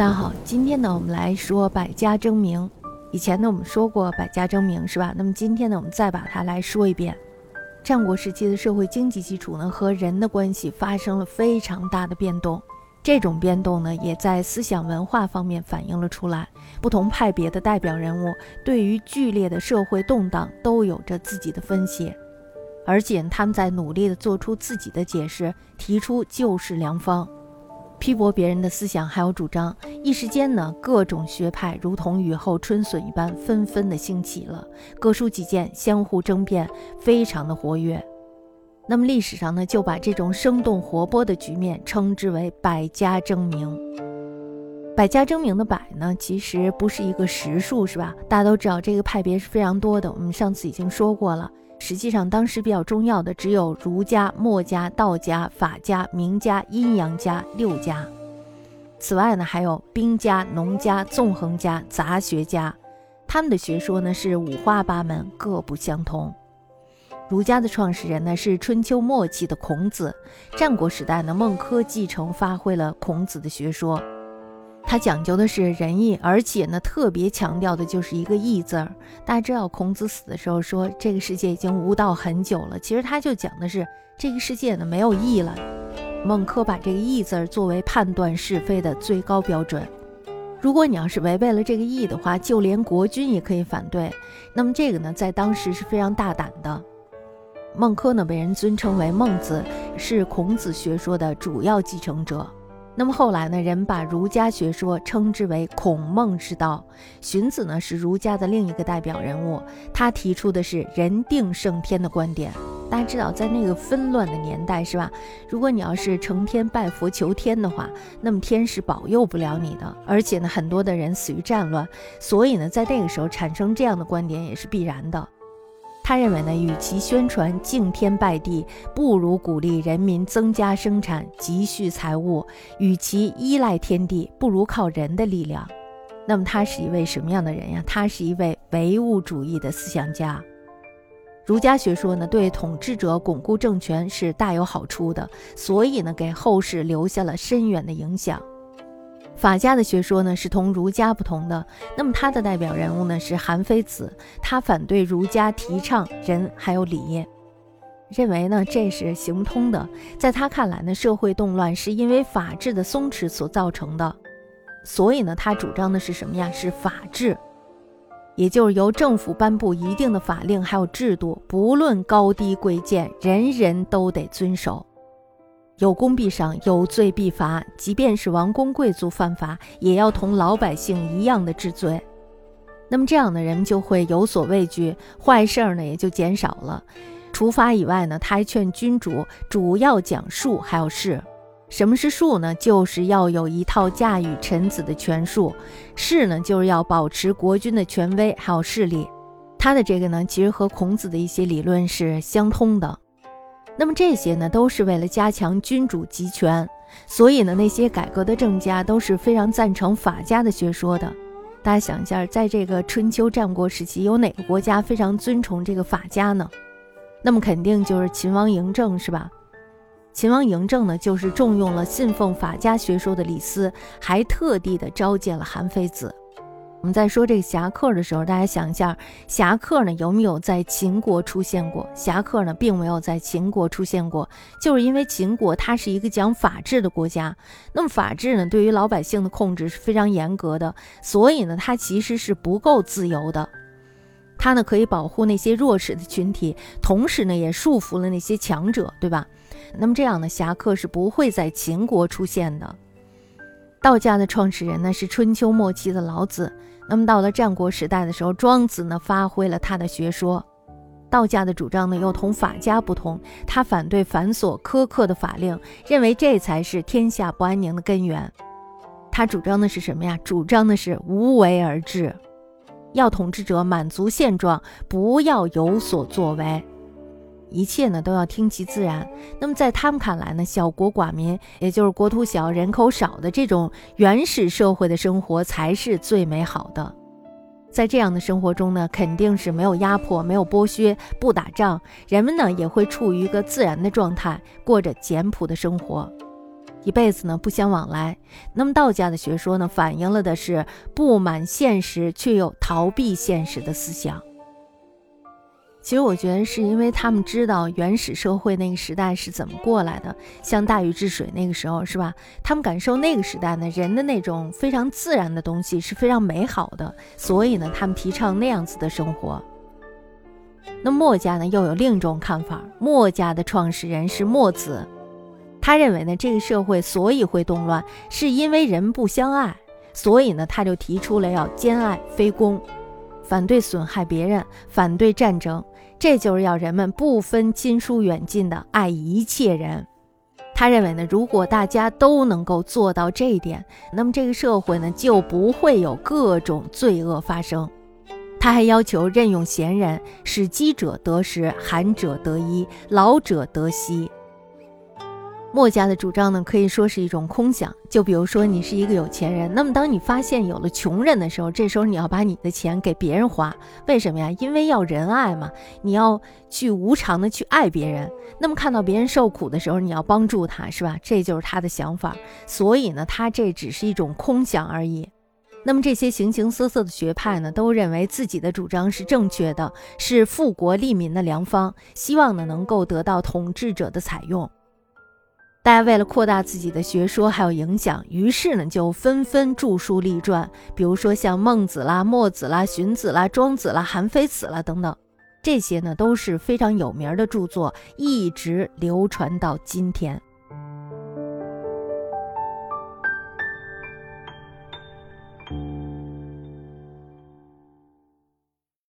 大家好，今天呢，我们来说百家争鸣。以前呢，我们说过百家争鸣，是吧？那么今天呢，我们再把它来说一遍。战国时期的社会经济基础呢，和人的关系发生了非常大的变动。这种变动呢，也在思想文化方面反映了出来。不同派别的代表人物对于剧烈的社会动荡都有着自己的分析，而且他们在努力地做出自己的解释，提出救世良方。批驳别人的思想还有主张，一时间呢，各种学派如同雨后春笋一般纷纷的兴起了，各抒己见，相互争辩，非常的活跃。那么历史上呢，就把这种生动活泼的局面称之为百家争鸣。百家争鸣的百呢，其实不是一个实数，是吧？大家都知道这个派别是非常多的，我们上次已经说过了。实际上，当时比较重要的只有儒家、墨家、道家、法家、名家、阴阳家六家。此外呢，还有兵家、农家、纵横家、杂学家，他们的学说呢是五花八门，各不相同。儒家的创始人呢是春秋末期的孔子，战国时代呢孟轲继承发挥了孔子的学说。他讲究的是仁义，而且呢，特别强调的就是一个义字儿。大家知道，孔子死的时候说，这个世界已经无道很久了。其实他就讲的是这个世界呢没有义了。孟轲把这个义字儿作为判断是非的最高标准。如果你要是违背了这个义的话，就连国君也可以反对。那么这个呢，在当时是非常大胆的。孟轲呢，被人尊称为孟子，是孔子学说的主要继承者。那么后来呢，人把儒家学说称之为孔孟之道。荀子呢是儒家的另一个代表人物，他提出的是人定胜天的观点。大家知道，在那个纷乱的年代，是吧？如果你要是成天拜佛求天的话，那么天是保佑不了你的。而且呢，很多的人死于战乱，所以呢，在那个时候产生这样的观点也是必然的。他认为呢，与其宣传敬天拜地，不如鼓励人民增加生产、积蓄财物；与其依赖天地，不如靠人的力量。那么他是一位什么样的人呀？他是一位唯物主义的思想家。儒家学说呢，对统治者巩固政权是大有好处的，所以呢，给后世留下了深远的影响。法家的学说呢是同儒家不同的，那么他的代表人物呢是韩非子，他反对儒家提倡仁还有礼，认为呢这是行不通的。在他看来呢，社会动乱是因为法治的松弛所造成的，所以呢他主张的是什么呀？是法治，也就是由政府颁布一定的法令还有制度，不论高低贵贱，人人都得遵守。有功必赏，有罪必罚。即便是王公贵族犯法，也要同老百姓一样的治罪。那么这样的人就会有所畏惧，坏事儿呢也就减少了。除法以外呢，他还劝君主主要讲术，还有势。什么是术呢？就是要有一套驾驭臣子的权术。势呢，就是要保持国君的权威还有势力。他的这个呢，其实和孔子的一些理论是相通的。那么这些呢，都是为了加强君主集权，所以呢，那些改革的政家都是非常赞成法家的学说的。大家想一下，在这个春秋战国时期，有哪个国家非常尊崇这个法家呢？那么肯定就是秦王嬴政，是吧？秦王嬴政呢，就是重用了信奉法家学说的李斯，还特地的召见了韩非子。我们在说这个侠客的时候，大家想一下，侠客呢有没有在秦国出现过？侠客呢并没有在秦国出现过，就是因为秦国它是一个讲法治的国家，那么法治呢对于老百姓的控制是非常严格的，所以呢它其实是不够自由的，它呢可以保护那些弱势的群体，同时呢也束缚了那些强者，对吧？那么这样的侠客是不会在秦国出现的。道家的创始人呢是春秋末期的老子。那么到了战国时代的时候，庄子呢发挥了他的学说。道家的主张呢又同法家不同，他反对繁琐苛刻的法令，认为这才是天下不安宁的根源。他主张的是什么呀？主张的是无为而治，要统治者满足现状，不要有所作为。一切呢都要听其自然。那么在他们看来呢，小国寡民，也就是国土小、人口少的这种原始社会的生活才是最美好的。在这样的生活中呢，肯定是没有压迫、没有剥削、不打仗，人们呢也会处于一个自然的状态，过着简朴的生活。一辈子呢不相往来。那么道家的学说呢，反映了的是不满现实却又逃避现实的思想。其实我觉得是因为他们知道原始社会那个时代是怎么过来的，像大禹治水那个时候是吧？他们感受那个时代呢人的那种非常自然的东西是非常美好的，所以呢他们提倡那样子的生活。那墨家呢又有另一种看法，墨家的创始人是墨子，他认为呢这个社会所以会动乱，是因为人不相爱，所以呢他就提出了要兼爱非攻。反对损害别人，反对战争，这就是要人们不分亲疏远近的爱一切人。他认为呢，如果大家都能够做到这一点，那么这个社会呢就不会有各种罪恶发生。他还要求任用贤人，使饥者得食，寒者得衣，老者得息。墨家的主张呢，可以说是一种空想。就比如说，你是一个有钱人，那么当你发现有了穷人的时候，这时候你要把你的钱给别人花，为什么呀？因为要仁爱嘛，你要去无偿的去爱别人。那么看到别人受苦的时候，你要帮助他，是吧？这就是他的想法。所以呢，他这只是一种空想而已。那么这些形形色色的学派呢，都认为自己的主张是正确的，是富国利民的良方，希望呢能够得到统治者的采用。大家为了扩大自己的学说还有影响，于是呢就纷纷著书立传，比如说像孟子啦、墨子啦、荀子啦、庄子啦、韩非子啦等等，这些呢都是非常有名的著作，一直流传到今天。